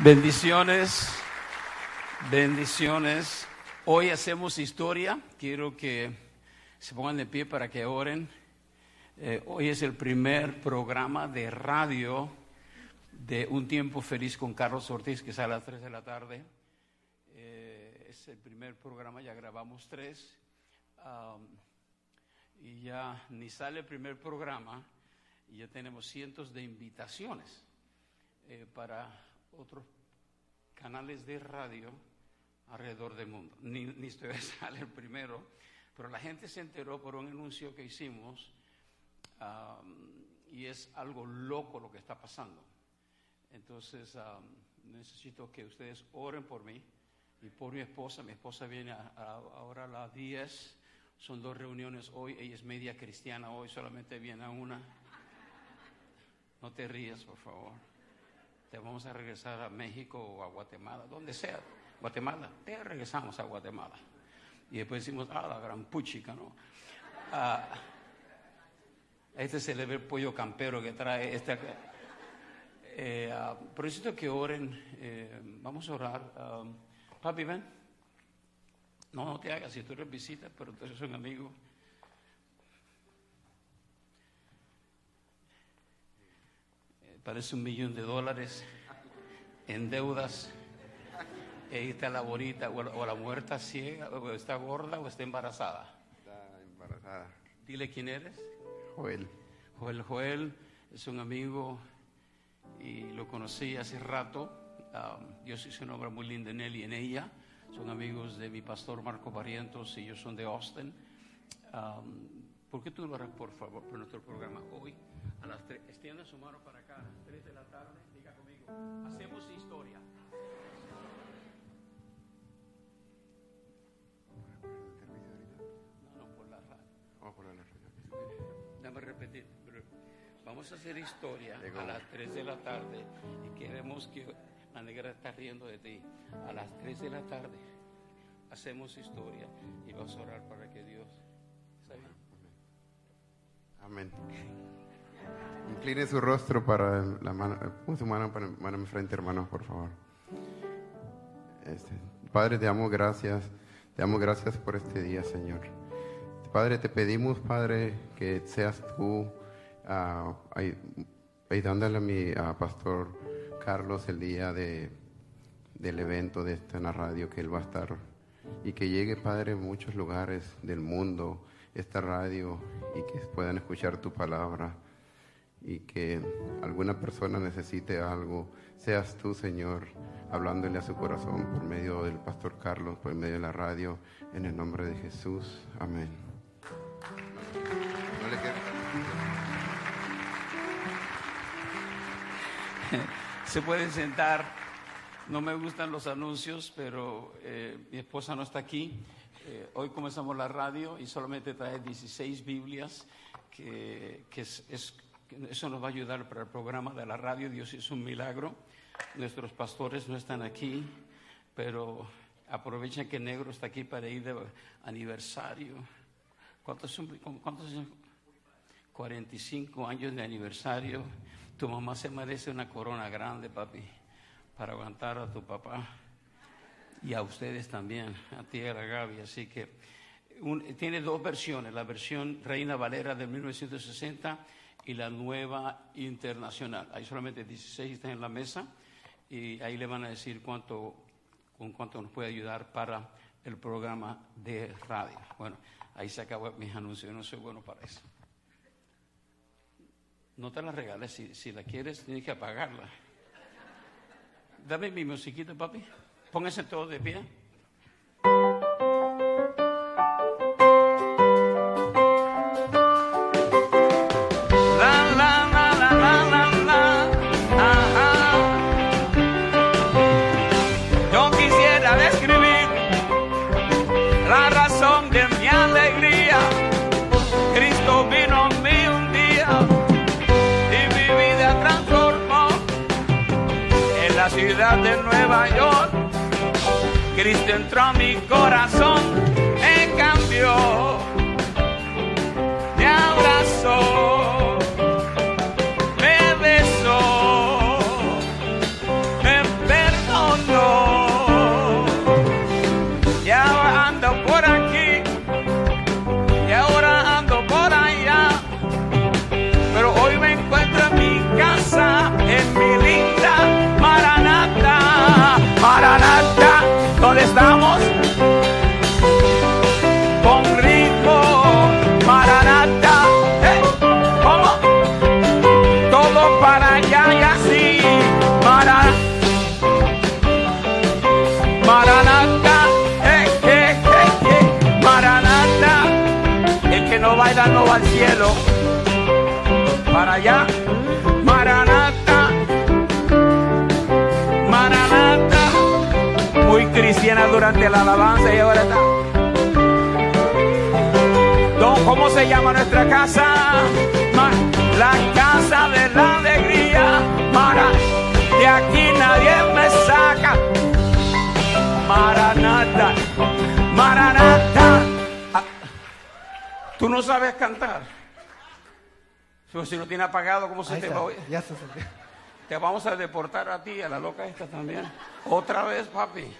Bendiciones, bendiciones. Hoy hacemos historia. Quiero que se pongan de pie para que oren. Eh, hoy es el primer programa de radio de Un Tiempo Feliz con Carlos Ortiz, que sale a las 3 de la tarde. Eh, es el primer programa, ya grabamos tres. y ya ni sale el primer programa y ya tenemos cientos de invitaciones eh, para otros canales de radio alrededor del mundo. Ni, ni estoy sale el primero, pero la gente se enteró por un anuncio que hicimos y es algo loco lo que está pasando. Entonces necesito que ustedes oren por mí y por mi esposa. Mi esposa viene ahora a las 10. Son dos reuniones hoy. Ella es media cristiana hoy, solamente viene a una. No te rías, por favor te vamos a regresar a México o a Guatemala, donde sea, Guatemala, te regresamos a Guatemala. Y después decimos, ah, la gran puchica, ¿no? Ah, este ve el pollo campero que trae este. Eh, uh, por eso que oren, eh, vamos a orar. Ah, papi, ven. No, no te hagas, si tú eres visita, pero entonces es un amigo. Parece un millón de dólares en deudas. Ahí está la bonita, o la muerta ciega, o está gorda, o está embarazada. Está embarazada. Dile quién eres. Joel. Joel Joel es un amigo y lo conocí hace rato. Um, Dios hizo una obra muy linda en él y en ella. Son amigos de mi pastor Marco Barrientos y ellos son de Austin. Um, ¿Por qué tú lo harás, por favor, por nuestro programa hoy? A las tres, extienda su mano para acá, a las 3 de la tarde, diga conmigo, hacemos historia. No, no, por la radio. Vamos por la radio. Dame repetir. Vamos a hacer historia a las 3 de la tarde y queremos que la negra está riendo de ti. A las 3 de la tarde hacemos historia y vamos a orar para que Dios. ¿Está bien? Amén. Incline su rostro para la mano, su mano para mano en frente, hermano, por favor. Este, Padre, te amo, gracias. Te amo, gracias por este día, Señor. Padre, te pedimos, Padre, que seas tú uh, ayudándole a mi pastor Carlos el día de, del evento de esta en la radio que él va a estar. Y que llegue, Padre, en muchos lugares del mundo esta radio y que puedan escuchar tu palabra y que alguna persona necesite algo, seas tú, Señor, hablándole a su corazón por medio del pastor Carlos, por medio de la radio, en el nombre de Jesús. Amén. Se pueden sentar. No me gustan los anuncios, pero eh, mi esposa no está aquí. Eh, hoy comenzamos la radio y solamente trae 16 Biblias, que, que es, es eso nos va a ayudar para el programa de la radio. Dios hizo un milagro. Nuestros pastores no están aquí, pero aprovechen que Negro está aquí para ir de aniversario. ¿Cuántos? ¿Cuántos son? 45 años de aniversario. Tu mamá se merece una corona grande, papi, para aguantar a tu papá y a ustedes también, a ti y a Gaby. Así que tiene dos versiones, la versión Reina Valera de 1960 y la nueva internacional. Hay solamente 16 están en la mesa y ahí le van a decir cuánto, con cuánto nos puede ayudar para el programa de radio. Bueno, ahí se acabó mis anuncios, yo no soy bueno para eso. No te la regales, si, si la quieres tienes que apagarla. Dame mi musiquita, papi. Pónganse todos de pie. Cristo entró a mi corazón, me cambió, cielo. Para allá, Maranata, Maranata. Muy cristiana durante la alabanza y ahora está. Don, ¿Cómo se llama nuestra casa? La casa de la alegría. Mara, de aquí nadie me saca. Maranata, Maranata. Tú no sabes cantar. Si no tiene apagado, ¿cómo se Ahí te está, va a oír? ya se salió. Te vamos a deportar a ti, a la loca esta también. Otra vez, papi.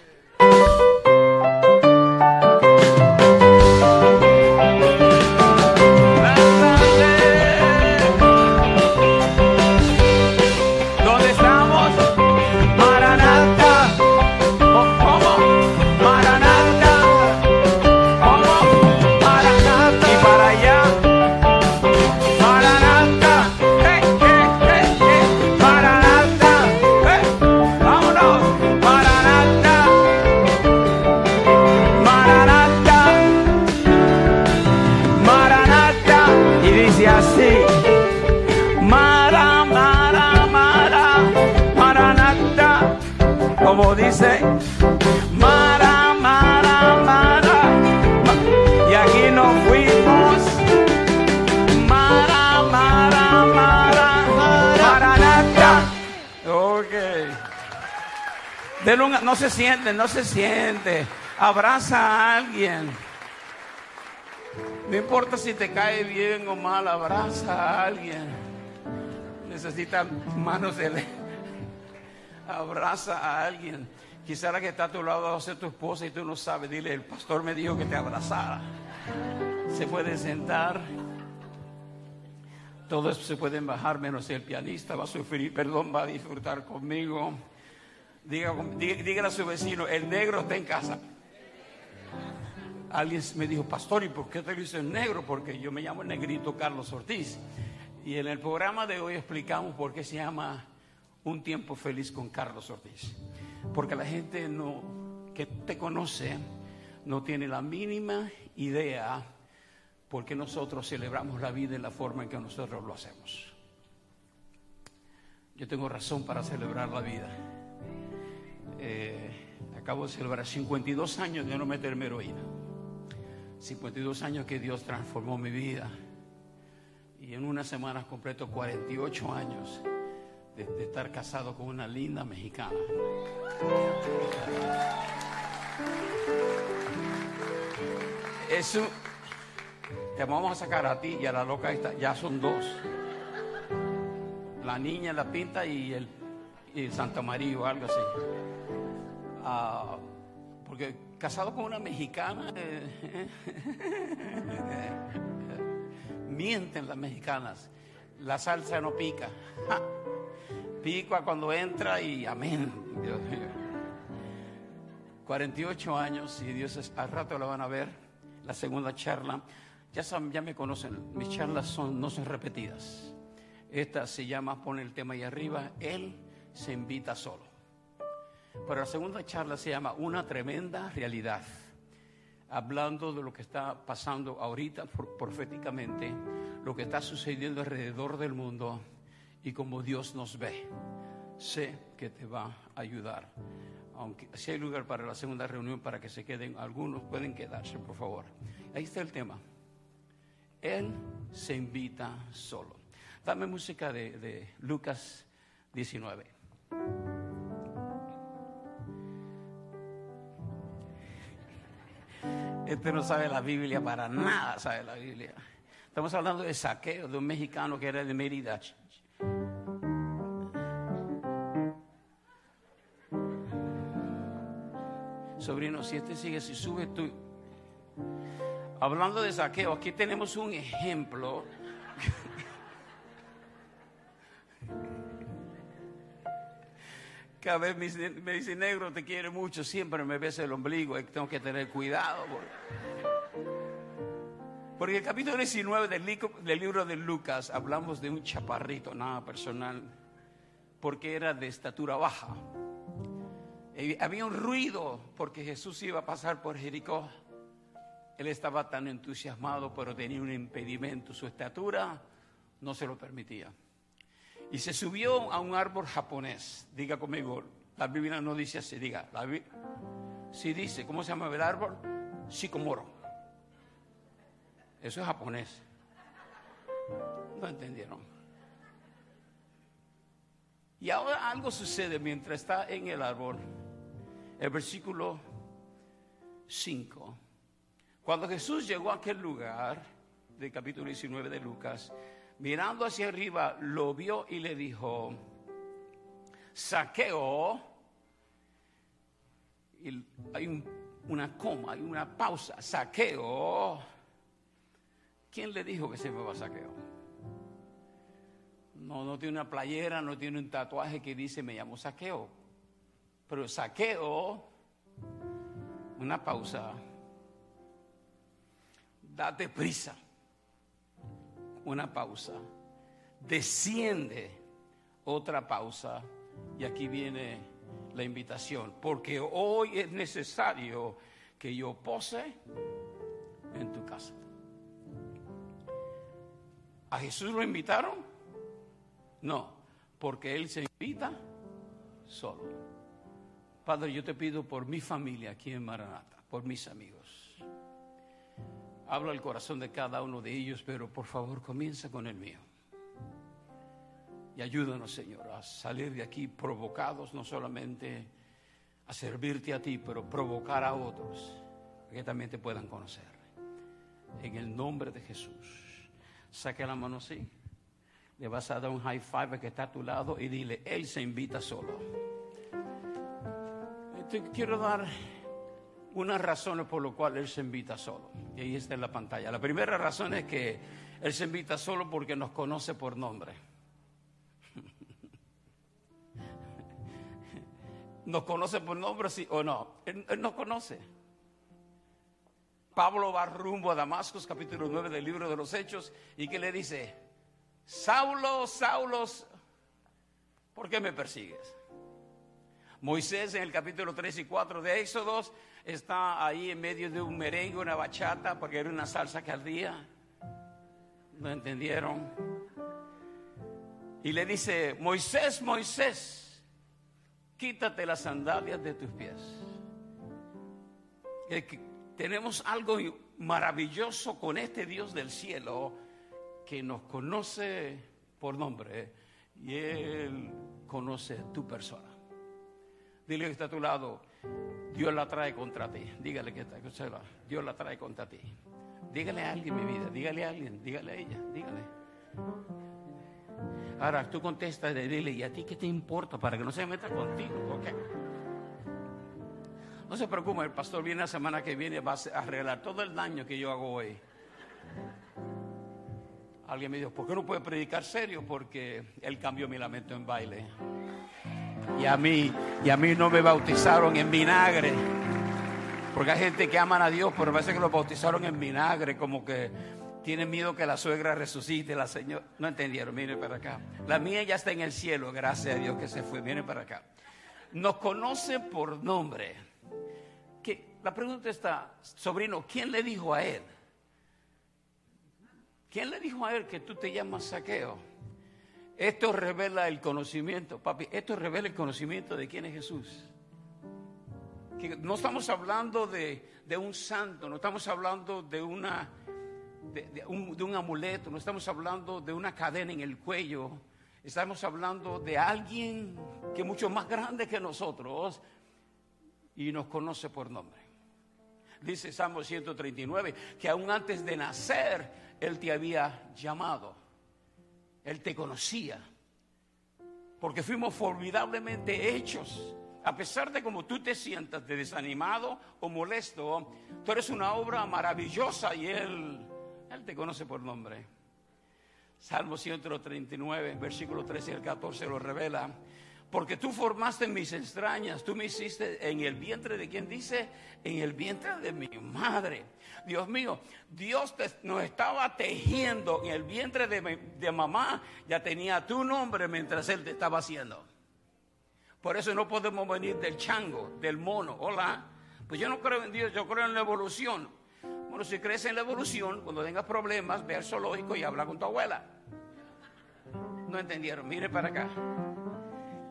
No se siente, no se siente. Abraza a alguien. No importa si te cae bien o mal, abraza a alguien. Necesita manos de. Abraza a alguien. Quizá la que está a tu lado va a tu esposa y tú no sabes. Dile, el pastor me dijo que te abrazara. Se puede sentar. Todos se pueden bajar menos el pianista va a sufrir, perdón, va a disfrutar conmigo. Diga, dígale a su vecino, el negro está en casa. Alguien me dijo, pastor, ¿y por qué te dices negro? Porque yo me llamo el negrito Carlos Ortiz. Y en el programa de hoy explicamos por qué se llama Un tiempo feliz con Carlos Ortiz. Porque la gente no, que te conoce no tiene la mínima idea por qué nosotros celebramos la vida en la forma en que nosotros lo hacemos. Yo tengo razón para celebrar la vida. Eh, acabo de celebrar 52 años de no meterme heroína. 52 años que Dios transformó mi vida. Y en unas semanas completo 48 años de, estar casado con una linda mexicana. Eso te vamos a sacar a ti y a la loca esta, ya son dos. La niña, la pinta y el, y el Santa María o algo así. Ah, porque casado con una mexicana, eh, mienten las mexicanas. La salsa no pica. Pica cuando entra y amén. Dios mío. 48 años y Dios al rato la van a ver, la segunda charla. Ya, saben, ya me conocen, mis charlas son, no son repetidas. Esta se llama, pone el tema ahí arriba, Él se invita solo. Pero la segunda charla se llama Una tremenda realidad, hablando de lo que está pasando ahorita pro- proféticamente, lo que está sucediendo alrededor del mundo y cómo Dios nos ve. Sé que te va a ayudar. Aunque si hay lugar para la segunda reunión para que se queden, algunos pueden quedarse, por favor. Ahí está el tema. Él se invita solo. Dame música de, de Lucas 19. Este no sabe la Biblia para nada, sabe la Biblia. Estamos hablando de saqueo, de un mexicano que era de Mérida. Sobrino, si este sigue, si sube tú. Hablando de saqueo, aquí tenemos un ejemplo. Cada vez me dice, negro, te quiere mucho, siempre me besa el ombligo, y tengo que tener cuidado. Porque, porque el capítulo 19 del, lico- del libro de Lucas hablamos de un chaparrito, nada personal, porque era de estatura baja. Y había un ruido porque Jesús iba a pasar por Jericó. Él estaba tan entusiasmado, pero tenía un impedimento. Su estatura no se lo permitía. Y se subió a un árbol japonés. Diga conmigo, la Biblia no dice así, diga. La dice, ¿cómo se llama el árbol? Sicomoro. Eso es japonés. No entendieron. Y ahora algo sucede mientras está en el árbol. El versículo 5. Cuando Jesús llegó a aquel lugar, del capítulo 19 de Lucas, mirando hacia arriba, lo vio y le dijo, saqueo, hay una coma, hay una pausa, saqueo. ¿Quién le dijo que se a saqueo? No, no tiene una playera, no tiene un tatuaje que dice me llamo saqueo. Pero saqueo, una pausa, date prisa, una pausa, desciende, otra pausa, y aquí viene la invitación, porque hoy es necesario que yo pose en tu casa. ¿A Jesús lo invitaron? No, porque Él se invita solo. Padre, yo te pido por mi familia aquí en Maranata, por mis amigos. Habla el corazón de cada uno de ellos, pero por favor comienza con el mío. Y ayúdanos, Señor, a salir de aquí provocados, no solamente a servirte a ti, pero provocar a otros que también te puedan conocer. En el nombre de Jesús. Saque la mano así. Le vas a dar un high five que está a tu lado y dile, Él se invita solo. Te quiero dar unas razones por las cuales Él se invita solo. Y ahí está en la pantalla. La primera razón es que Él se invita solo porque nos conoce por nombre. ¿Nos conoce por nombre, sí o no? Él, nos conoce. Pablo va rumbo a Damasco, capítulo 9 del libro de los Hechos, y que le dice, Saulo, Saulo, ¿por qué me persigues? Moisés en el capítulo 3 y 4 de Éxodos está ahí en medio de un merengue, una bachata, porque era una salsa que ardía. ¿No entendieron? Y le dice, Moisés, Moisés, quítate las sandalias de tus pies. tenemos algo maravilloso con este Dios del cielo que nos conoce por nombre y Él conoce tu persona. Dile que está a tu lado, Dios la trae contra ti. Dígale que está, Dios la trae contra ti. Dígale a alguien mi vida, dígale a alguien, dígale a ella, dígale. Ahora tú contestas dile, ¿y a ti qué te importa para que no se meta contigo? No se preocupe, el pastor viene la semana que viene, va a arreglar todo el daño que yo hago hoy. Alguien me dijo, ¿por qué no puede predicar serio? Porque él cambió mi lamento en baile. Y a mí, y a mí no me bautizaron en vinagre. Porque hay gente que aman a Dios, pero parece que lo bautizaron en vinagre, como que tiene miedo que la suegra resucite, la señora. No entendieron, miren para acá. La mía ya está en el cielo, gracias a Dios que se fue. Miren para acá. Nos conoce por nombre. Que, la pregunta está, sobrino, ¿quién le dijo a él? ¿Quién le dijo a él que tú te llamas saqueo? Esto revela el conocimiento, papi. Esto revela el conocimiento de quién es Jesús. No estamos hablando de, de un santo, no estamos hablando de una de, un, amuleto, no estamos hablando de una cadena en el cuello, estamos hablando de alguien que es mucho más grande que nosotros y nos conoce por nombre. Dice Salmo 139 que aún antes de nacer Él te había llamado, Él te conocía, porque fuimos formidablemente hechos. A pesar de como tú te sientas de desanimado o molesto, tú eres una obra maravillosa y Él él te conoce por nombre. Salmo 139, versículo 13 y el 14 lo revela. Porque tú formaste mis extrañas, tú me hiciste en el vientre de quien dice, en el vientre de mi madre. Dios mío, Dios nos estaba tejiendo en el vientre de, de mamá, ya tenía tu nombre mientras Él te estaba haciendo. Por eso no podemos venir del chango, del mono. Hola. Pues yo no creo en Dios, yo creo en la evolución. Bueno, si crees en la evolución, cuando tengas problemas, ve al zoológico y habla con tu abuela. No entendieron, mire para acá.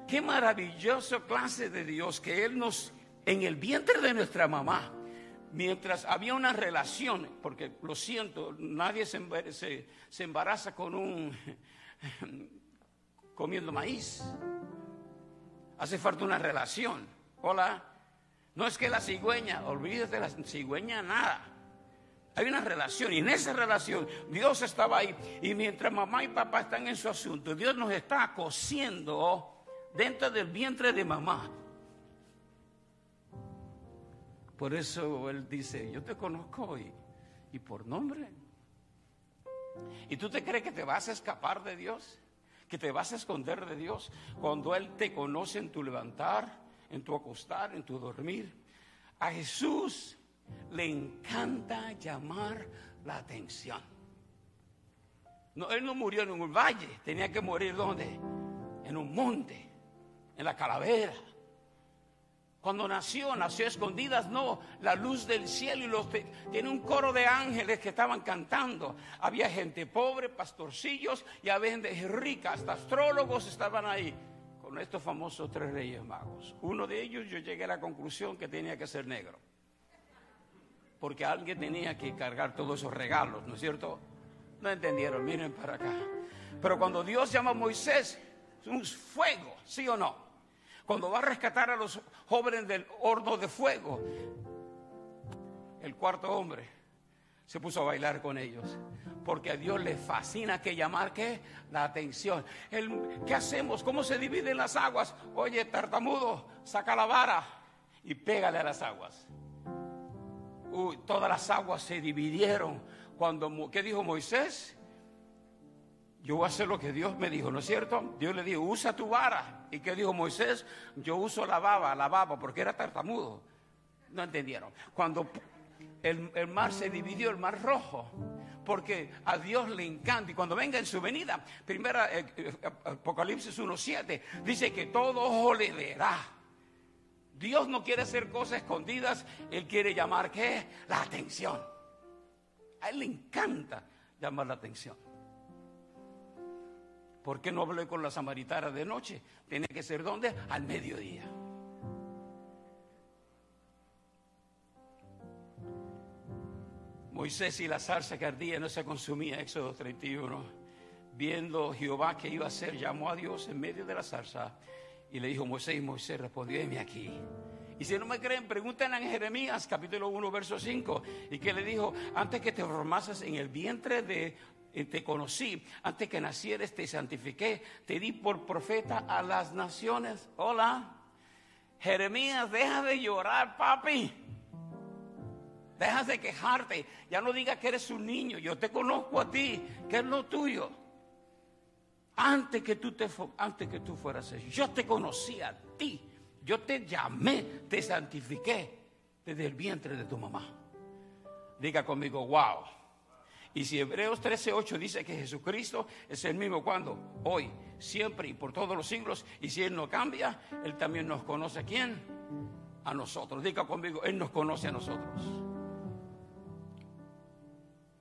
Qué maravilloso clase de Dios que Él nos, en el vientre de nuestra mamá, mientras había una relación, porque lo siento, nadie se, se embaraza con un comiendo maíz. Hace falta una relación. Hola. No es que la cigüeña, olvídate de la cigüeña, nada. Hay una relación y en esa relación Dios estaba ahí. Y mientras mamá y papá están en su asunto, Dios nos está cosiendo dentro del vientre de mamá. Por eso Él dice, yo te conozco hoy y por nombre. ¿Y tú te crees que te vas a escapar de Dios? ¿Que te vas a esconder de Dios cuando Él te conoce en tu levantar, en tu acostar, en tu dormir? A Jesús le encanta llamar la atención. Él no murió en un valle, tenía que morir donde? En un monte, en la calavera. Cuando nació, nació escondidas, no, la luz del cielo y los tiene un coro de ángeles que estaban cantando. Había gente pobre, pastorcillos y había gente rica, hasta astrólogos estaban ahí con estos famosos tres reyes magos. Uno de ellos yo llegué a la conclusión que tenía que ser negro porque alguien tenía que cargar todos esos regalos, ¿no es cierto? No entendieron, miren para acá. Pero cuando Dios llama a Moisés, un fuego, ¿sí o no? Cuando va a rescatar a los jóvenes del horno de fuego, el cuarto hombre se puso a bailar con ellos. Porque a Dios le fascina que llamar la atención. ¿Qué hacemos? ¿Cómo se dividen las aguas? Oye, tartamudo, saca la vara y pégale a las aguas todas las aguas se dividieron. Cuando, ¿qué dijo Moisés? Yo voy a hacer lo que Dios me dijo, ¿no es cierto? Dios le dijo, usa tu vara. ¿Y qué dijo Moisés? Yo uso la baba, la baba, porque era tartamudo. No entendieron. Cuando el, el, mar se dividió, el mar rojo, porque a Dios le encanta. Y cuando venga en su venida, primera eh, eh, Apocalipsis 1.7, dice que todo ojo le verá. Dios no quiere hacer cosas escondidas, Él quiere llamar, ¿qué? La atención. A Él le encanta llamar la atención. ¿Por qué no hablé con la samaritana de noche? Tiene que ser ¿dónde? Al mediodía. Moisés y la zarza que ardía no se consumía, Éxodo 31. Viendo Jehová que iba a hacer, llamó a Dios en medio de la zarza y le dijo Moisés, Moisés respondió, heme aquí. Y si no me creen, pregunten en Jeremías capítulo 1, verso 5. Y que le dijo, antes que te formases en el vientre de, te conocí, antes que nacieres te santifiqué, te di por profeta a las naciones. Hola. Jeremías, deja de llorar, papi. Deja de quejarte. Ya no digas que eres un niño. Yo te conozco a ti, que es lo tuyo. Antes que tú, te, antes que tú fueras yo te conocí a ti. Yo te llamé, te santifiqué desde el vientre de tu mamá. Diga conmigo, wow. Y si Hebreos 13:8 dice que Jesucristo es el mismo cuando, hoy, siempre y por todos los siglos, y si Él no cambia, Él también nos conoce a quién? A nosotros. Diga conmigo, Él nos conoce a nosotros.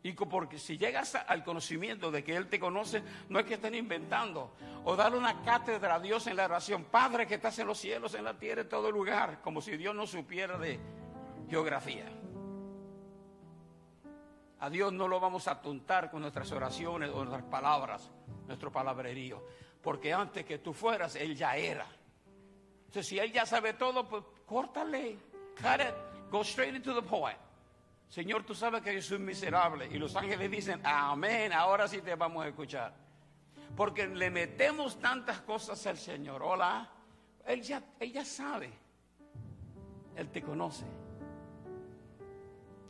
Y porque si llegas al conocimiento de que Él te conoce, no es que estén inventando. O darle una cátedra a Dios en la oración. Padre que estás en los cielos, en la tierra, en todo lugar. Como si Dios no supiera de geografía. A Dios no lo vamos a atuntar con nuestras oraciones o nuestras palabras, nuestro palabrerío. Porque antes que tú fueras, Él ya era. Entonces, si Él ya sabe todo, pues córtale. Cut it. Go straight into the point. Señor, tú sabes que yo soy miserable. Y los ángeles dicen, amén, ahora sí te vamos a escuchar. Porque le metemos tantas cosas al Señor. Hola, Él ya, ella sabe. Él te conoce.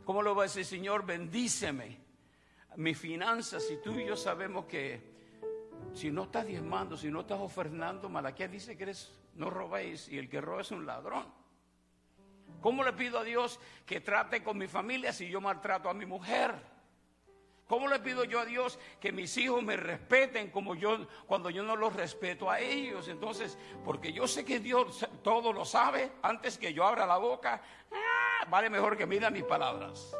¿Cómo lo va a decir, Señor? Bendíceme. Mis finanzas, y tú y yo sabemos que Si no estás diezmando, si no estás ofrendando, Malaquía dice que eres, no robéis y el que roba es un ladrón. ¿Cómo le pido a Dios que trate con mi familia si yo maltrato a mi mujer? ¿Cómo le pido yo a Dios que mis hijos me respeten como yo cuando yo no los respeto a ellos? Entonces, porque yo sé que Dios todo lo sabe antes que yo abra la boca, ¡ah! Vale mejor que mida mis palabras.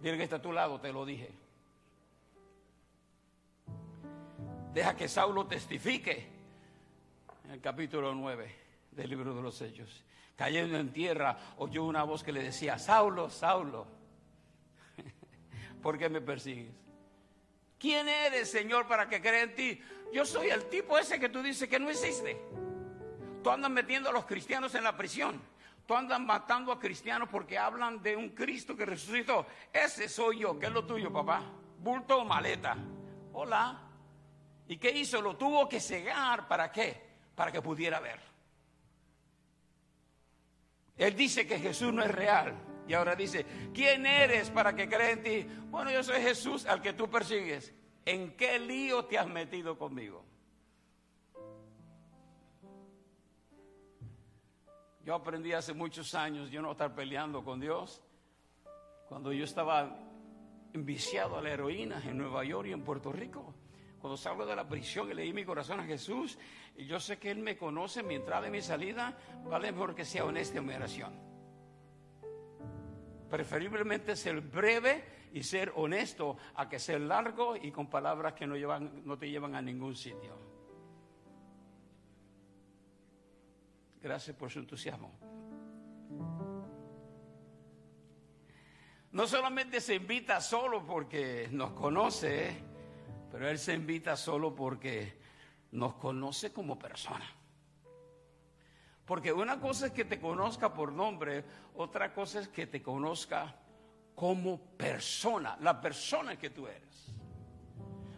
Dile que está a tu lado, te lo dije. Deja que Saulo testifique en el capítulo 9 del libro de los Hechos. Cayendo en tierra, oyó una voz que le decía, Saulo, Saulo, ¿por qué me persigues? ¿Quién eres, Señor, para que crea en ti? Yo soy el tipo ese que tú dices que no existe. Tú andas metiendo a los cristianos en la prisión. Tú andas matando a cristianos porque hablan de un Cristo que resucitó. Ese soy yo. ¿Qué es lo tuyo, papá? ¿Bulto o maleta? Hola. ¿Y qué hizo? Lo tuvo que cegar. ¿Para qué? Para que pudiera ver. Él dice que Jesús no es real. Y ahora dice, ¿quién eres para que crea en ti? Bueno, yo soy Jesús al que tú persigues. ¿En qué lío te has metido conmigo? Yo aprendí hace muchos años yo no estar peleando con Dios. Cuando yo estaba enviciado a la heroína en Nueva York y en Puerto Rico. Cuando salgo de la prisión y le di mi corazón a Jesús, y yo sé que Él me conoce, mi entrada y mi salida, vale mejor que sea honesta en mi oración. Preferiblemente ser breve y ser honesto a que ser largo y con palabras que no, llevan, no te llevan a ningún sitio. Gracias por su entusiasmo. No solamente se invita solo porque nos conoce, pero Él se invita solo porque nos conoce como persona. Porque una cosa es que te conozca por nombre, otra cosa es que te conozca como persona, la persona que tú eres.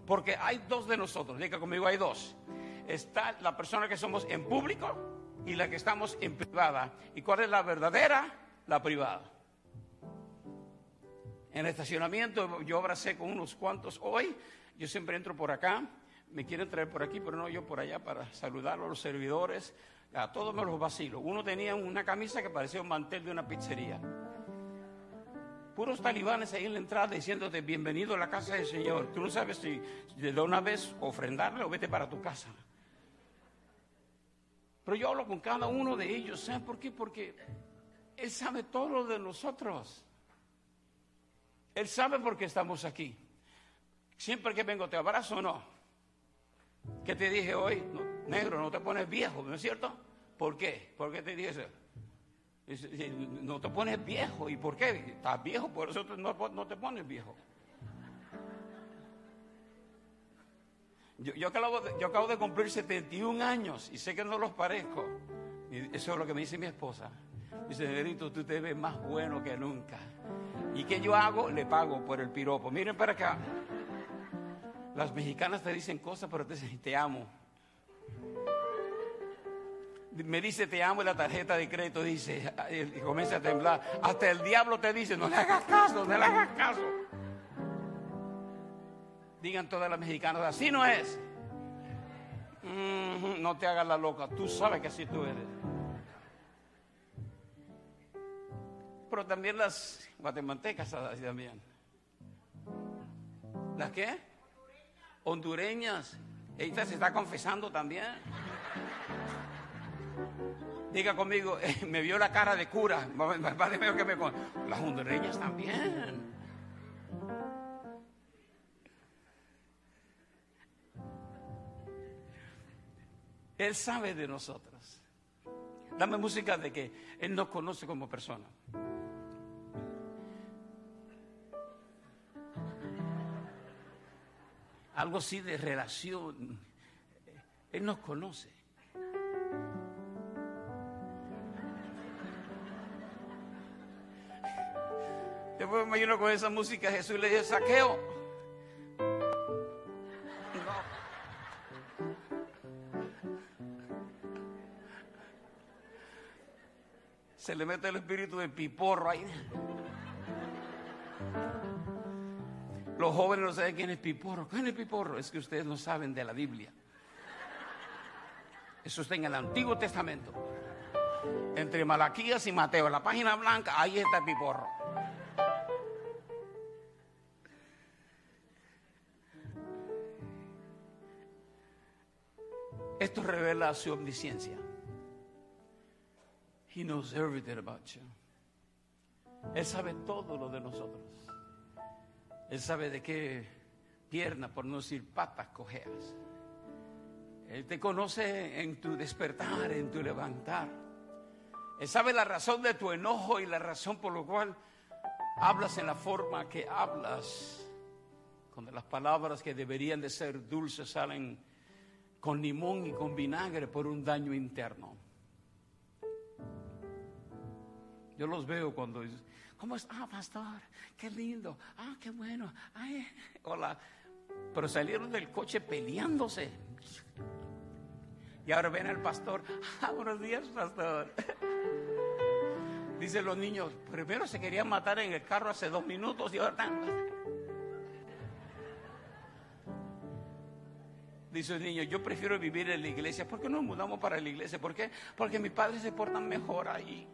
Porque hay dos de nosotros, diga conmigo, hay dos. Está la persona que somos en público y la que estamos en privada. ¿Y cuál es la verdadera? La privada. En el estacionamiento yo abracé con unos cuantos hoy yo siempre entro por acá, me quieren traer por aquí, pero no yo por allá para saludar a los servidores, a todos me los vacilo. Uno tenía una camisa que parecía un mantel de una pizzería. Puros talibanes ahí en la entrada diciéndote bienvenido a la casa del Señor. Tú no sabes si de una vez ofrendarle o vete para tu casa. Pero yo hablo con cada uno de ellos. ¿Saben por qué? Porque Él sabe todo de nosotros. Él sabe por qué estamos aquí. Siempre que vengo te abrazo o no. ¿Qué te dije hoy? negro, no te pones viejo, ¿no es cierto? ¿Por qué? ¿Por qué te dije eso? No te pones viejo. ¿Y por qué? Estás viejo, por eso no, te pones viejo. Yo, acabo de, yo, acabo de, cumplir 71 años y sé que no los parezco. Eso es lo que me dice mi esposa. Dice, Negrito, tú te ves más bueno que nunca. ¿Y qué yo hago? Le pago por el piropo. Miren para acá. Las mexicanas te dicen cosas, pero te dicen te amo. Me dice te amo y la tarjeta de crédito dice, y comienza a temblar. Hasta el diablo te dice, no le hagas caso, no le hagas caso. Digan todas las mexicanas, así no es. no te hagas la loca, tú sabes que así tú eres. Pero también las guatemaltecas así también. ¿Las qué? hondureñas. Ella se está confesando también. Diga conmigo, eh, me vio la cara de cura. que me... Las hondureñas también. Él sabe de nosotros. Dame música de que Él nos conoce como persona. algo así de relación. Él nos conoce. Después me imagino con esa música Jesús le dice, saqueo. Se le mete el espíritu de piporro ahí. Los jóvenes no saben quién es Piporro. ¿Quién es Piporro? Es que ustedes no saben de la Biblia. Eso está en el Antiguo Testamento. Entre Malaquías y Mateo, la página blanca, ahí está el Piporro. Esto revela su omnisciencia. He knows everything about you. Él sabe todo lo de nosotros. Él sabe de qué pierna, por no decir patas, cojeas. Él te conoce en tu despertar, en tu levantar. Él sabe la razón de tu enojo y la razón por la cual hablas en la forma que hablas. Cuando las palabras que deberían de ser dulces salen con limón y con vinagre por un daño interno. Yo los veo cuando ¿cómo es? Ah, pastor, qué lindo. Ah, qué bueno. Ay, hola. Pero salieron del coche peleándose. Y ahora ven al pastor. Ah, buenos días, pastor. Dicen los niños, primero se querían matar en el carro hace dos minutos y ahora están... Dice el niño, yo prefiero vivir en la iglesia. ¿Por qué no mudamos para la iglesia? ¿Por qué? Porque mis padres se portan mejor ahí.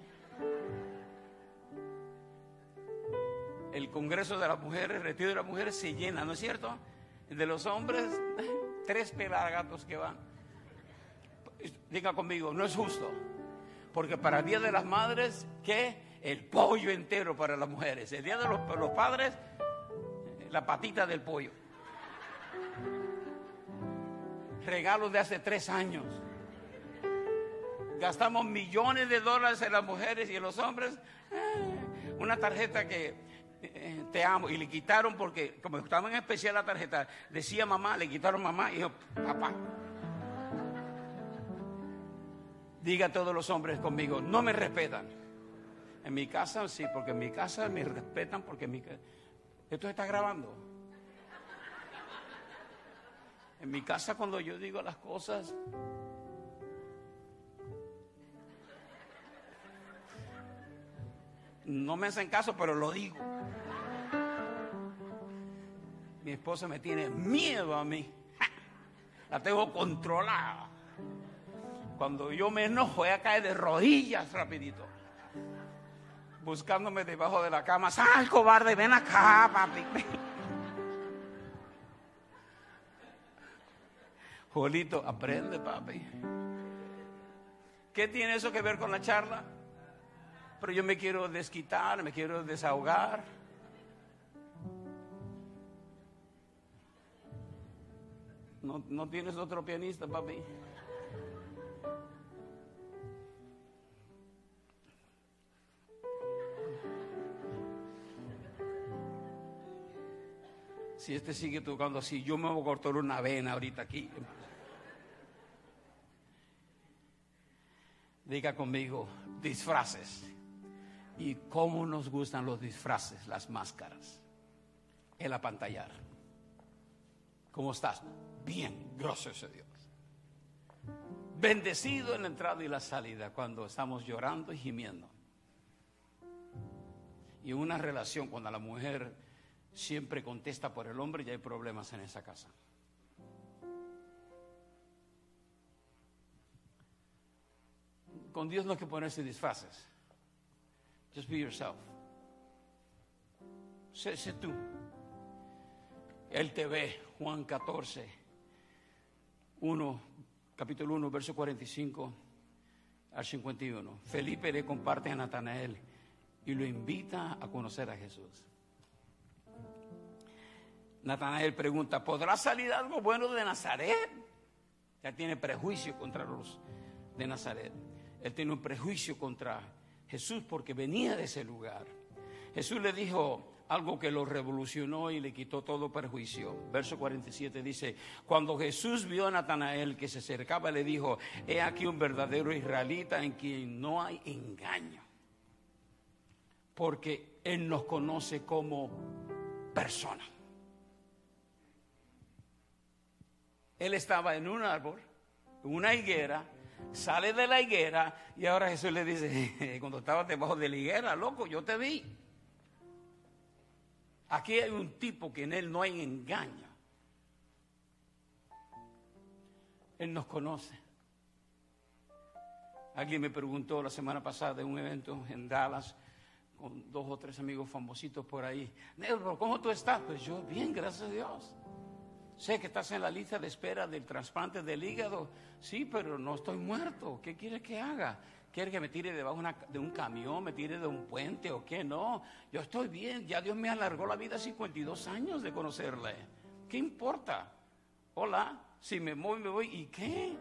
El Congreso de las Mujeres, el Retiro de las Mujeres se llena, ¿no es cierto? De los hombres, tres pelagatos que van. Diga conmigo, no es justo. Porque para el Día de las Madres, ¿qué? El pollo entero para las mujeres. El Día de los, los padres, la patita del pollo regalos de hace tres años. Gastamos millones de dólares en las mujeres y en los hombres. Eh, una tarjeta que eh, te amo. Y le quitaron porque, como estaba en especial la tarjeta, decía mamá, le quitaron mamá y dijo papá. Diga a todos los hombres conmigo, no me respetan. En mi casa sí, porque en mi casa me respetan porque mi Esto está grabando. En mi casa cuando yo digo las cosas, no me hacen caso, pero lo digo. Mi esposa me tiene miedo a mí. La tengo controlada. Cuando yo me enojo, ella cae de rodillas rapidito. Buscándome debajo de la cama. Sal, cobarde, ven acá, papi. Jolito, aprende, papi. ¿Qué tiene eso que ver con la charla? Pero yo me quiero desquitar, me quiero desahogar. ¿No, no tienes otro pianista, papi? Si este sigue tocando así, yo me voy a cortar una vena ahorita aquí. Diga conmigo, disfraces. Y cómo nos gustan los disfraces, las máscaras. El apantallar. ¿Cómo estás? Bien, gracias a Dios. Bendecido en la entrada y la salida cuando estamos llorando y gimiendo. Y una relación cuando la mujer siempre contesta por el hombre y hay problemas en esa casa. Con Dios no hay que ponerse disfraces. Just be yourself. Sé, tú. Él te ve, Juan 14, 1, capítulo 1, verso 45 al 51. Felipe le comparte a Natanael y lo invita a conocer a Jesús. Natanael pregunta, ¿podrá salir algo bueno de Nazaret? Ya tiene prejuicio contra los de Nazaret. Él tiene un prejuicio contra Jesús porque venía de ese lugar. Jesús le dijo algo que lo revolucionó y le quitó todo perjuicio. Verso 47 dice, cuando Jesús vio a Natanael que se acercaba, le dijo, he aquí un verdadero israelita en quien no hay engaño, porque Él nos conoce como persona. Él estaba en un árbol, en una higuera, sale de la higuera y ahora Jesús le dice, cuando estaba debajo de la higuera, loco, yo te vi. Aquí hay un tipo que en él no hay engaño. Él nos conoce. Alguien me preguntó la semana pasada de un evento en Dallas con dos o tres amigos famositos por ahí. Negro, ¿cómo tú estás? Pues yo bien, gracias a Dios. Sé que estás en la lista de espera del trasplante del hígado. Sí, pero no estoy muerto. ¿Qué quieres que haga? ¿Quiere que me tire debajo de un camión, me tire de un puente o qué? No, yo estoy bien. Ya Dios me alargó la vida 52 años de conocerle. ¿Qué importa? Hola, si me voy, me voy. ¿Y qué?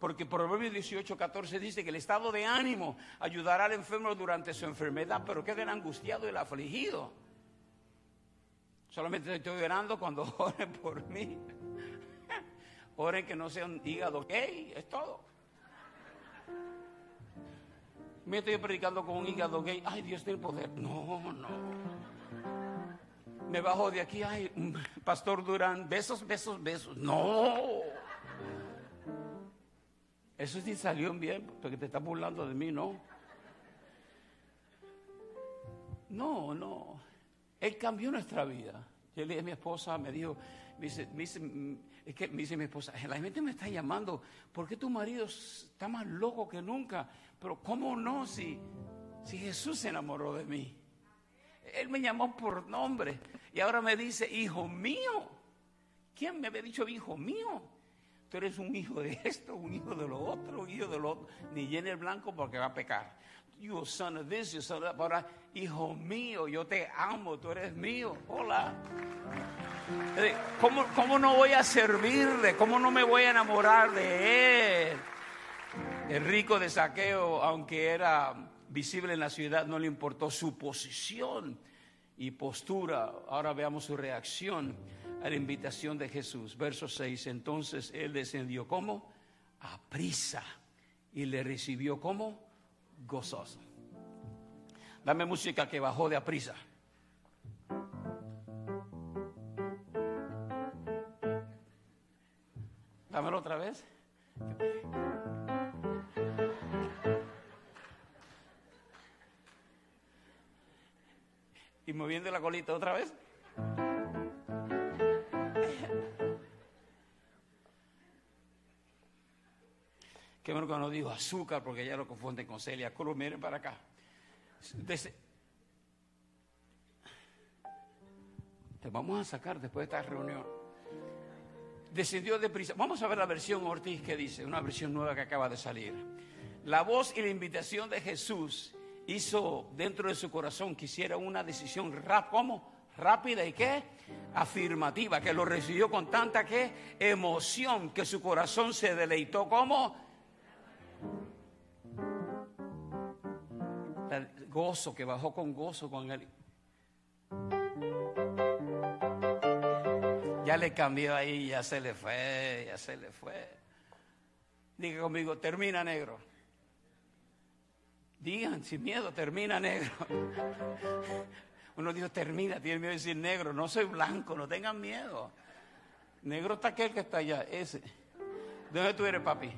Porque Proverbios 18, 14 dice que el estado de ánimo ayudará al enfermo durante su enfermedad, pero queda el angustiado y el afligido. Solamente estoy orando cuando oren por mí. Oren que no sea un hígado gay, es todo. Me estoy predicando con un hígado gay. Ay, Dios tiene poder. No, no. Me bajo de aquí. Ay, Pastor Durán, besos, besos, besos. No. Eso sí salió bien, porque te estás burlando de mí, ¿no? No, no. Él cambió nuestra vida. Yo le dije a mi esposa, me dijo, dice, dice, es que me dice mi esposa, la gente me está llamando, ¿por qué tu marido está más loco que nunca? Pero ¿cómo no si, si Jesús se enamoró de mí? Él me llamó por nombre y ahora me dice, hijo mío. ¿Quién me había dicho hijo mío? Tú eres un hijo de esto, un hijo de lo otro, un hijo de lo otro. Ni llene el blanco porque va a pecar. You son of this, you son of that. Hijo mío, yo te amo, tú eres mío. Hola. Eh, ¿Cómo, ¿Cómo no voy a servirle? ¿Cómo no me voy a enamorar de él? El rico de saqueo, aunque era visible en la ciudad, no le importó su posición y postura. Ahora veamos su reacción a la invitación de Jesús. Verso 6. Entonces él descendió como a prisa y le recibió como gozoso. Dame música que bajó de a prisa. Dámelo otra vez. Y moviendo la colita otra vez. Bueno que no dijo azúcar porque ya lo confunden con Celia Cruz. Miren para acá. Te vamos a sacar después de esta reunión. Descendió de prisa. Vamos a ver la versión Ortiz que dice, una versión nueva que acaba de salir. La voz y la invitación de Jesús hizo dentro de su corazón que hiciera una decisión. Rápida y qué? Afirmativa, que lo recibió con tanta ¿qué? emoción que su corazón se deleitó como gozo que bajó con gozo con él. Ya le cambió ahí, ya se le fue, ya se le fue. Diga conmigo, termina negro. Digan sin miedo, termina negro. Uno dijo, termina, tiene miedo de decir negro. No soy blanco, no tengan miedo. Negro está aquel que está allá, ese. ¿De dónde tú eres, papi?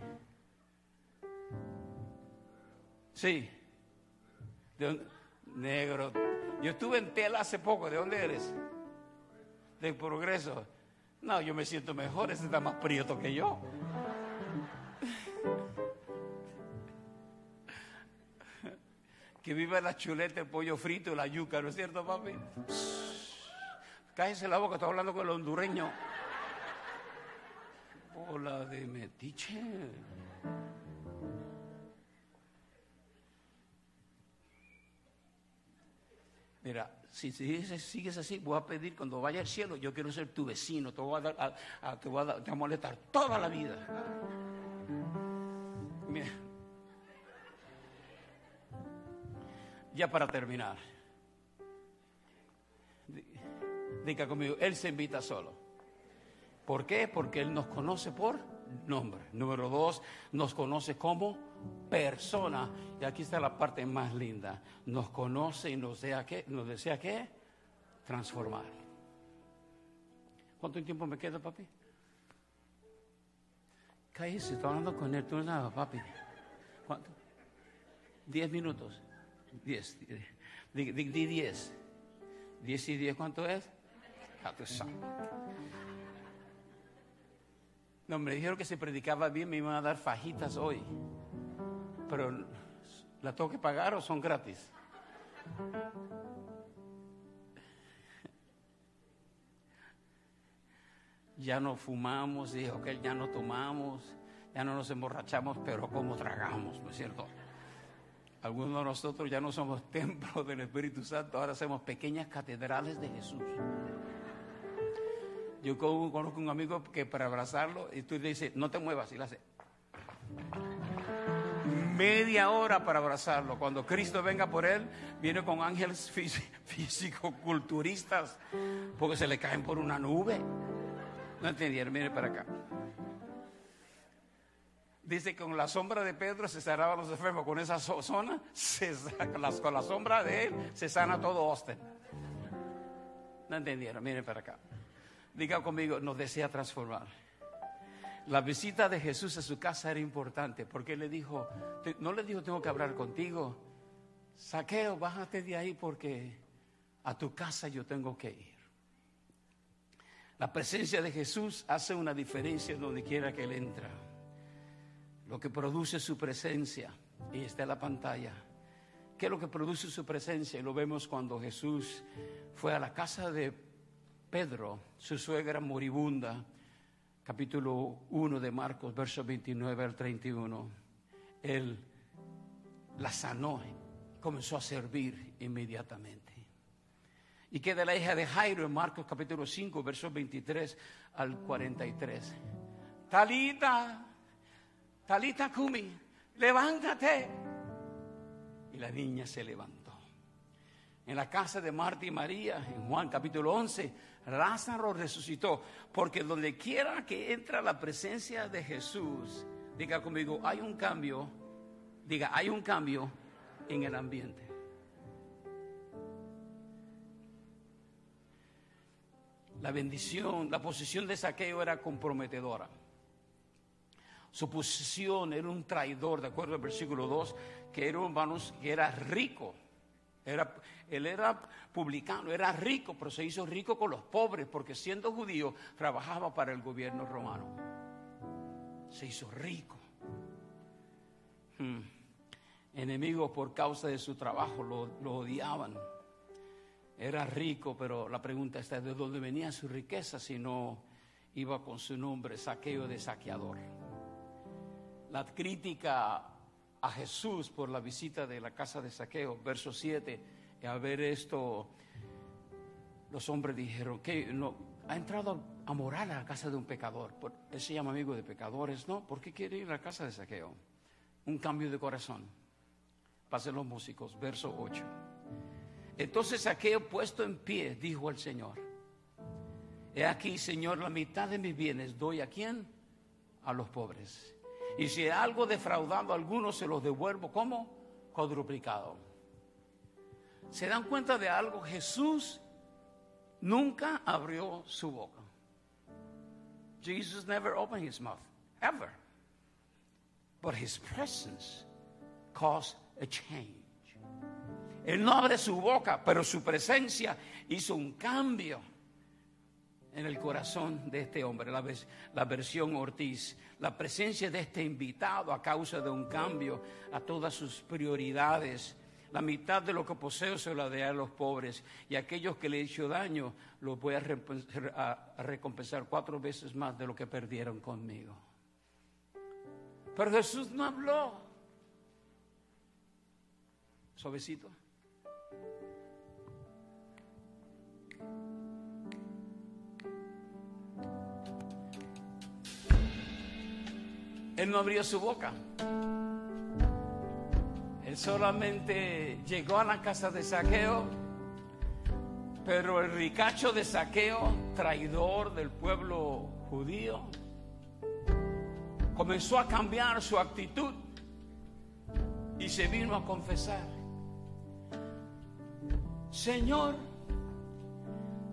Sí. Negro. Yo estuve en tela hace poco. ¿De dónde eres? Del progreso. No, yo me siento mejor. Ese está más prieto que yo. que viva la chuleta, el pollo frito y la yuca, ¿no es cierto, papi? Cállese la boca, estoy hablando con el hondureño. Hola de metiche. Mira, si sigues así, voy a pedir cuando vaya al cielo, yo quiero ser tu vecino, te voy a, dar, a, molestar toda la vida. Mira. Ya para terminar, diga conmigo, Él se invita solo. ¿Por qué? Porque Él nos conoce por nombre. Número dos, nos conoce como persona. Y aquí está la parte más linda. Nos conoce y nos desea qué, nos desea qué, transformar. ¿Cuánto tiempo me queda, papi? Cállese, estoy hablando con él. Tú papi. ¿Cuánto? Diez minutos. Diez. Di, di, di 10. 10 y 10, ¿cuánto es? Ya tú sabes. No, me dijeron que si predicaba bien me iban a dar fajitas hoy. Pero, ¿la tengo que pagar o son gratis? Ya no fumamos, dijo que ya no tomamos, ya no nos emborrachamos, pero como tragamos, ¿no es cierto? Algunos de nosotros ya no somos templos del Espíritu Santo, ahora somos pequeñas catedrales de Jesús. Yo conozco un amigo que para abrazarlo, y tú le dices, no te muevas, y le hace media hora para abrazarlo. Cuando Cristo venga por él, viene con ángeles físico-culturistas, porque se le caen por una nube. No entendieron, mire para acá. Dice que con la sombra de Pedro se sanaban los enfermos. Con esa zona, con la sombra de él, se sana todo Austin. No entendieron, miren para acá. Diga conmigo, nos desea transformar. La visita de Jesús a su casa era importante porque le dijo, no le dijo tengo que hablar contigo, saqueo, bájate de ahí porque a tu casa yo tengo que ir. La presencia de Jesús hace una diferencia donde quiera que él entra. Lo que produce su presencia, y está en la pantalla, ¿qué es lo que produce su presencia? Y lo vemos cuando Jesús fue a la casa de Pedro, su suegra moribunda, capítulo 1 de Marcos, versos 29 al 31. Él la sanó, comenzó a servir inmediatamente. Y que de la hija de Jairo en Marcos capítulo 5, versos 23 al 43. Talita, Talita Kumi, levántate. Y la niña se levantó. En la casa de Marta y María, en Juan capítulo 11, Lázaro resucitó. Porque donde quiera que entra la presencia de Jesús, diga conmigo, hay un cambio, diga, hay un cambio en el ambiente. La bendición, la posición de saqueo era comprometedora. Su posición era un traidor, de acuerdo al versículo 2, que era un que era rico. Era, él era publicano, era rico, pero se hizo rico con los pobres, porque siendo judío trabajaba para el gobierno romano. Se hizo rico. Hmm. Enemigos por causa de su trabajo lo, lo odiaban. Era rico, pero la pregunta está de dónde venía su riqueza si no iba con su nombre, saqueo de saqueador. La crítica a Jesús por la visita de la casa de saqueo, verso 7, y a ver esto, los hombres dijeron que no, ha entrado a morar a la casa de un pecador. Él se llama amigo de pecadores, ¿no? ¿Por qué quiere ir a la casa de saqueo? Un cambio de corazón. Pasen los músicos, verso 8. Entonces Saqueo puesto en pie, dijo al Señor, he aquí, Señor, la mitad de mis bienes doy a quién? A los pobres. Y si algo defraudado a algunos, se los devuelvo, ¿cómo? Cuadruplicado. ¿Se dan cuenta de algo? Jesús nunca abrió su boca. Jesus never opened his mouth, ever. But his presence caused a change. Él no abre su boca, pero su presencia hizo un cambio en el corazón de este hombre, la, versión Ortiz. La presencia de este invitado a causa de un cambio a todas sus prioridades. La mitad de lo que poseo se lo daré a los pobres y aquellos que le he hecho daño los voy a, a recompensar cuatro veces más de lo que perdieron conmigo. Pero Jesús no habló. Suavecito. Él no abrió su boca. Él solamente llegó a la casa de saqueo, pero el ricacho de saqueo, traidor del pueblo judío, comenzó a cambiar su actitud y se vino a confesar. Señor,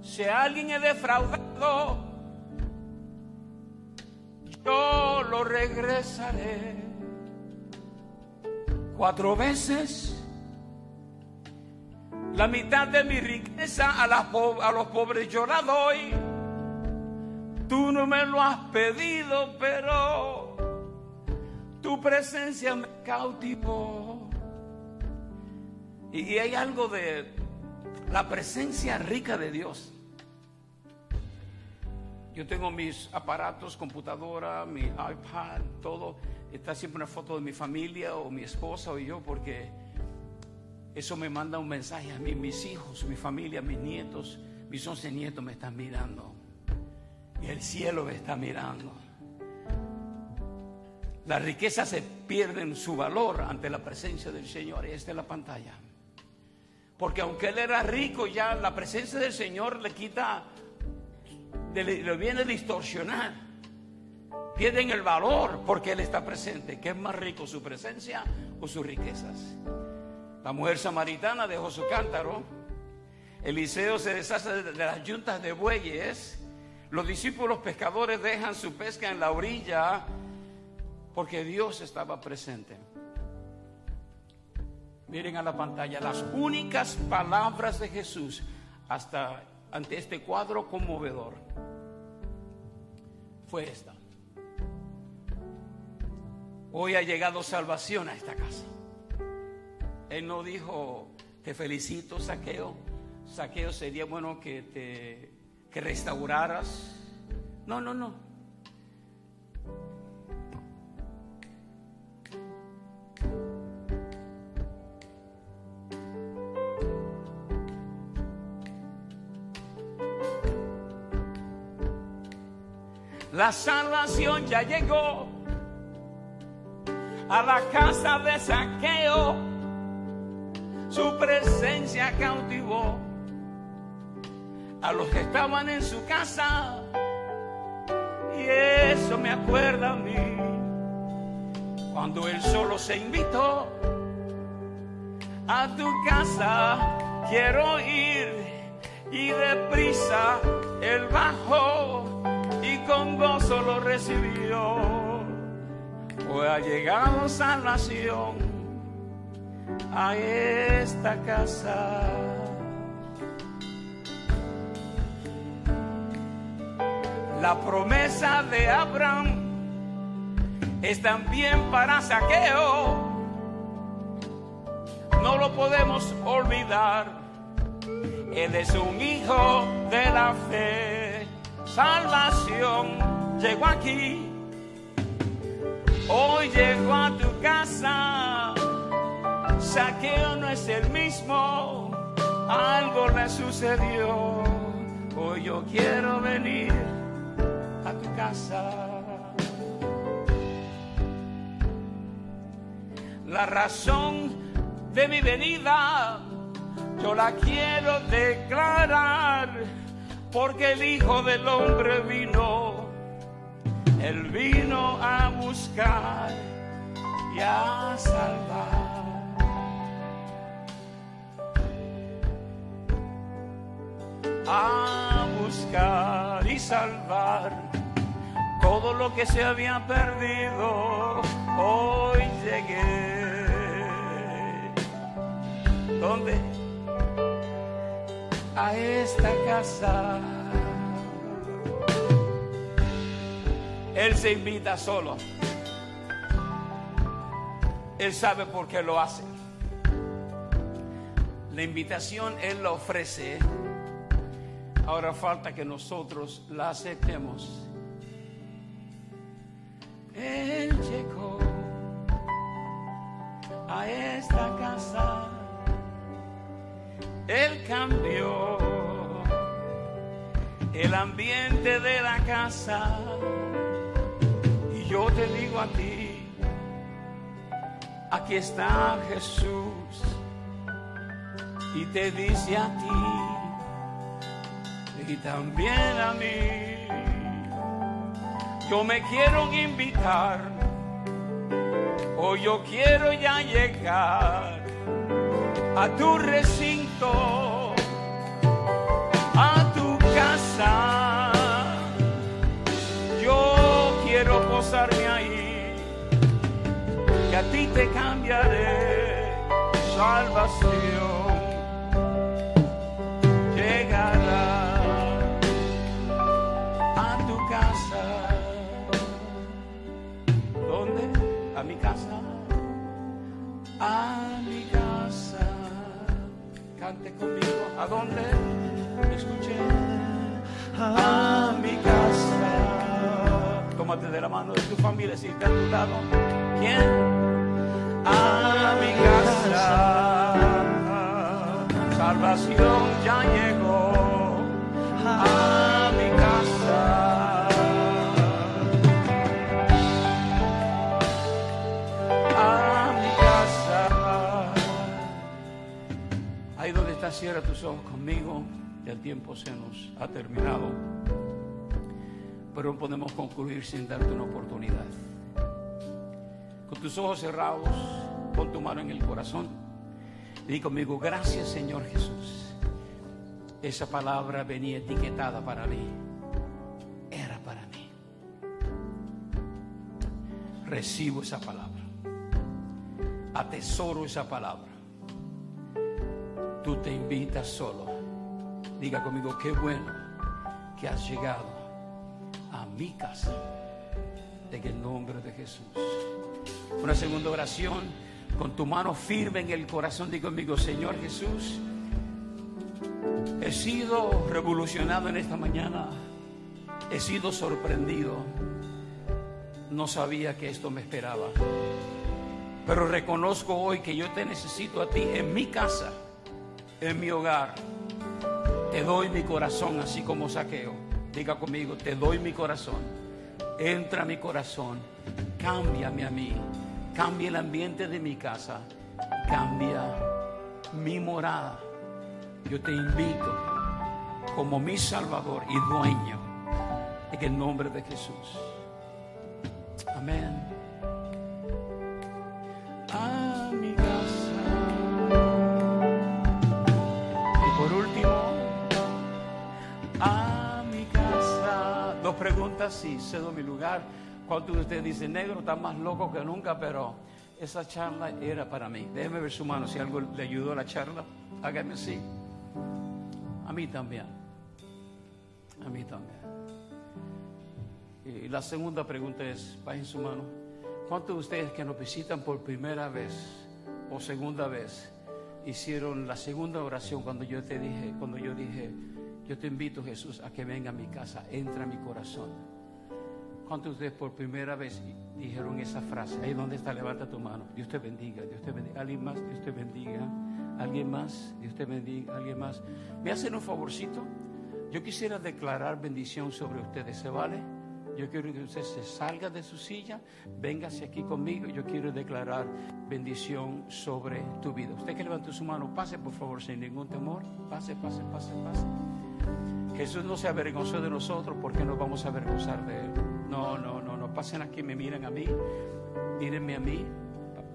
si alguien he defraudado, yo lo regresaré cuatro veces La mitad de mi riqueza a, a los pobres yo la doy. Tú no me lo has pedido, pero tu presencia me cautivó. Y hay algo de la presencia rica de Dios. Yo tengo mis aparatos, computadora, mi iPad, todo. Está siempre una foto de mi familia o mi esposa o yo porque eso me manda un mensaje a mí, mis hijos, mi familia, mis nietos, mis once nietos me están mirando. Y el cielo me está mirando. Las riquezas se pierden su valor ante la presencia del Señor. Esta es la pantalla. Porque aunque él era rico, ya la presencia del Señor le quita, le, viene a distorsionar. Pierden el valor porque Él está presente. ¿Qué es más rico, su presencia o sus riquezas? La mujer samaritana dejó su cántaro. Eliseo se deshace de las yuntas de bueyes. Los discípulos pescadores dejan su pesca en la orilla porque Dios estaba presente. Miren a la pantalla las únicas palabras de Jesús hasta ante este cuadro conmovedor. Fue esta. Hoy ha llegado salvación a esta casa. Él no dijo, te felicito, saqueo. Saqueo sería bueno que te que restauraras. No, no, no. La salvación ya llegó a la casa de saqueo. Su presencia cautivó a los que estaban en su casa. Y eso me acuerda a mí cuando él solo se invitó a tu casa. Quiero ir y deprisa él bajó y con gozo lo recibió. Pues ha llegado salvación a esta casa. La promesa de Abraham es también para saqueo. No lo podemos olvidar. Él es un hijo de la fe salvación llegó aquí. Hoy llegó a tu casa. Saqueo no es el mismo. Algo le sucedió. Hoy yo quiero venir a tu casa. La razón de mi venida yo la quiero declarar porque el Hijo del Hombre vino, Él vino a buscar y a salvar. A buscar y salvar todo lo que se había perdido. Hoy llegué. ¿Dónde? A esta casa. Él se invita solo. Él sabe por qué lo hace. La invitación Él la ofrece. Ahora falta que nosotros la aceptemos. Él llegó a esta casa él cambió el ambiente de la casa. Y yo te digo a ti, aquí está Jesús. Y te dice a ti y también a mí. Yo me quiero invitar, o yo quiero ya llegar a tu recinto, a tu casa. Yo quiero posarme ahí y a ti te cambiaré salvación. Dónde? Escuché. A mi casa. Tómate de la mano de tu familia si está a tu lado. ¿Quién? A mi casa. Salvación ya llegó. A cierra tus ojos conmigo. Ya el tiempo se nos ha terminado. Pero no podemos concluir sin darte una oportunidad. Con tus ojos cerrados, pon tu mano en el corazón. Di conmigo, gracias Señor Jesús. Esa palabra venía etiquetada para mí. Era para mí. Recibo esa palabra. Atesoro esa palabra. Tú te invitas solo. Diga conmigo, qué bueno que has llegado a mi casa. En el nombre de Jesús. Una segunda oración con tu mano firme en el corazón. Diga conmigo, Señor Jesús. He sido revolucionado en esta mañana. He sido sorprendido. No sabía que esto me esperaba. Pero reconozco hoy que yo te necesito a ti en mi casa, en mi hogar. Te doy mi corazón así como saqueo. Diga conmigo, te doy mi corazón. Entra a mi corazón. Cámbiame a mí. Cambia el ambiente de mi casa. Cambia mi morada. Yo te invito como mi Salvador y dueño en el nombre de Jesús. Amén. Preguntas y cedo mi lugar. ¿Cuántos de ustedes dicen, negro, está más loco que nunca? Pero esa charla era para mí. Déjeme ver su mano si algo le ayudó a la charla. Hágame así. A mí también. A mí también. Y la segunda pregunta es, bajen su mano. ¿Cuántos de ustedes que nos visitan por primera vez o segunda vez hicieron la segunda oración cuando yo te dije, cuando yo dije, yo te invito Jesús a que venga a mi casa, entra a mi corazón? ¿Cuántos de ustedes por primera vez dijeron esa frase? Ahí donde está, levanta tu mano. Dios te bendiga, Dios te bendiga. ¿Alguien más? Dios te bendiga. ¿Alguien más? Dios te bendiga. ¿Alguien más? ¿Me hacen un favorcito? Yo quisiera declarar bendición sobre ustedes, ¿se vale? Yo quiero que usted se salga de su silla, véngase aquí conmigo. Yo quiero declarar bendición sobre tu vida. Usted que levantó su mano, pase por favor sin ningún temor. Pase, pase, pase, pase. Jesús no se avergonzó de nosotros, ¿por qué nos vamos a avergonzar de Él? No, no, no, no. Pasen aquí, me miren a mí, mírenme a mí,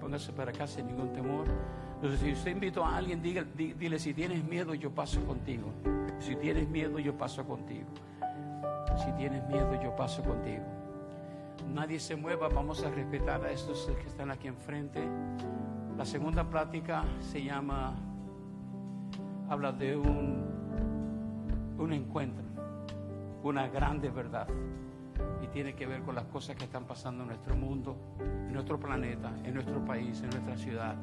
pónganse para acá sin ningún temor. Entonces, si usted invitó a alguien, diga, dile, si tienes miedo, yo paso contigo. Si tienes miedo, yo paso contigo. Si tienes miedo, yo paso contigo. Nadie se mueva, vamos a respetar a estos que están aquí enfrente. La segunda plática se llama, habla de un, un encuentro, una grande verdad. Y tiene que ver con las cosas que están pasando en nuestro mundo, en nuestro planeta, en nuestro país, en nuestra ciudad.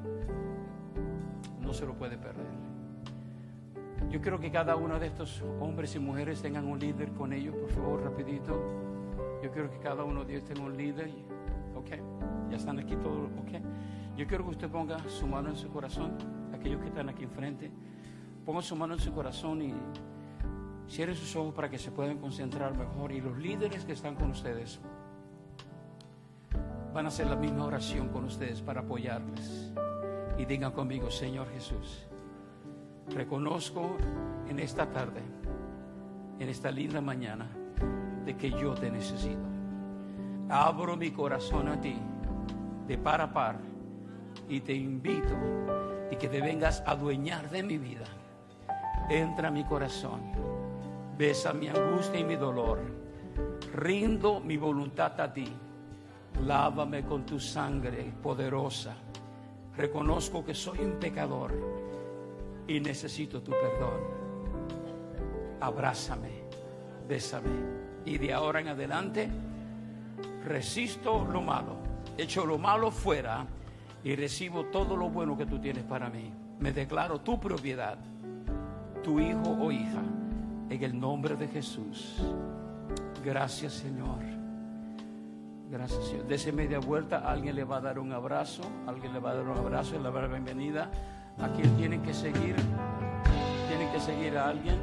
No se lo puede perder. Yo quiero que cada uno de estos hombres y mujeres tengan un líder con ellos, por favor, rapidito. Yo quiero que cada uno de ellos tenga un líder. Ok, ya están aquí todos. Ok, yo quiero que usted ponga su mano en su corazón, aquellos que están aquí enfrente. Ponga su mano en su corazón y cierre sus ojos para que se puedan concentrar mejor. Y los líderes que están con ustedes van a hacer la misma oración con ustedes para apoyarles. Y digan conmigo, Señor Jesús reconozco en esta tarde, en esta linda mañana, de que yo te necesito. Abro mi corazón a ti, de par a par, y te invito y que te vengas a adueñar de mi vida. Entra a mi corazón, besa mi angustia y mi dolor, rindo mi voluntad a ti, lávame con tu sangre poderosa. Reconozco que soy un pecador y necesito tu perdón. Abrázame, bésame y de ahora en adelante resisto lo malo, echo lo malo fuera y recibo todo lo bueno que tú tienes para mí. Me declaro tu propiedad, tu hijo o hija, en el nombre de Jesús. Gracias, Señor. Gracias, Señor. Dese media vuelta, alguien le va a dar un abrazo, alguien le va a dar un abrazo y le va a dar bienvenida. Aquí tienen que seguir, tienen que seguir a alguien.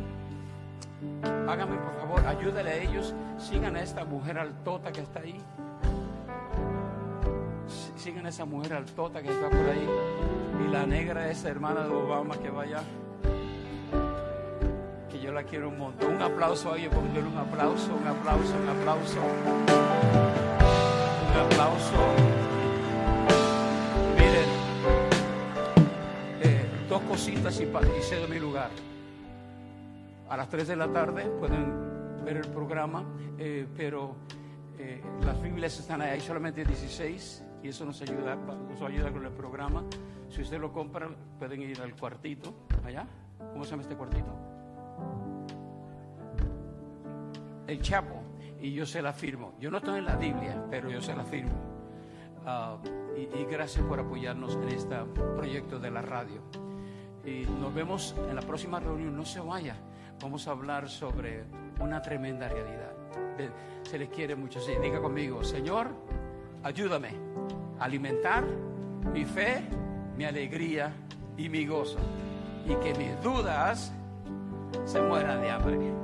Hágame por favor, ayúdale a ellos, sigan a esta mujer altota que está ahí. Sigan a esa mujer altota que está por ahí. Y la negra, esa hermana de Obama que vaya. La quiero un montón. Un aplauso a ellos, un aplauso, un aplauso, un aplauso. Un aplauso. Miren, eh, dos cositas y, y cedo mi lugar. A las 3 de la tarde pueden ver el programa, eh, pero eh, las Biblias están ahí, hay solamente 16 y eso nos ayuda, nos ayuda con el programa. Si usted lo compra, pueden ir al cuartito, allá. ¿Cómo se llama este cuartito? El Chapo. Y yo se la firmo. Yo no estoy en la Biblia, pero yo se la firmo. Ah, y, y gracias por apoyarnos en este proyecto de la radio. Y nos vemos en la próxima reunión. No se vaya. Vamos a hablar sobre una tremenda realidad. Se les quiere mucho. Sí, diga conmigo, Señor, ayúdame a alimentar mi fe, mi alegría y mi gozo. Y que mis dudas se mueran de hambre.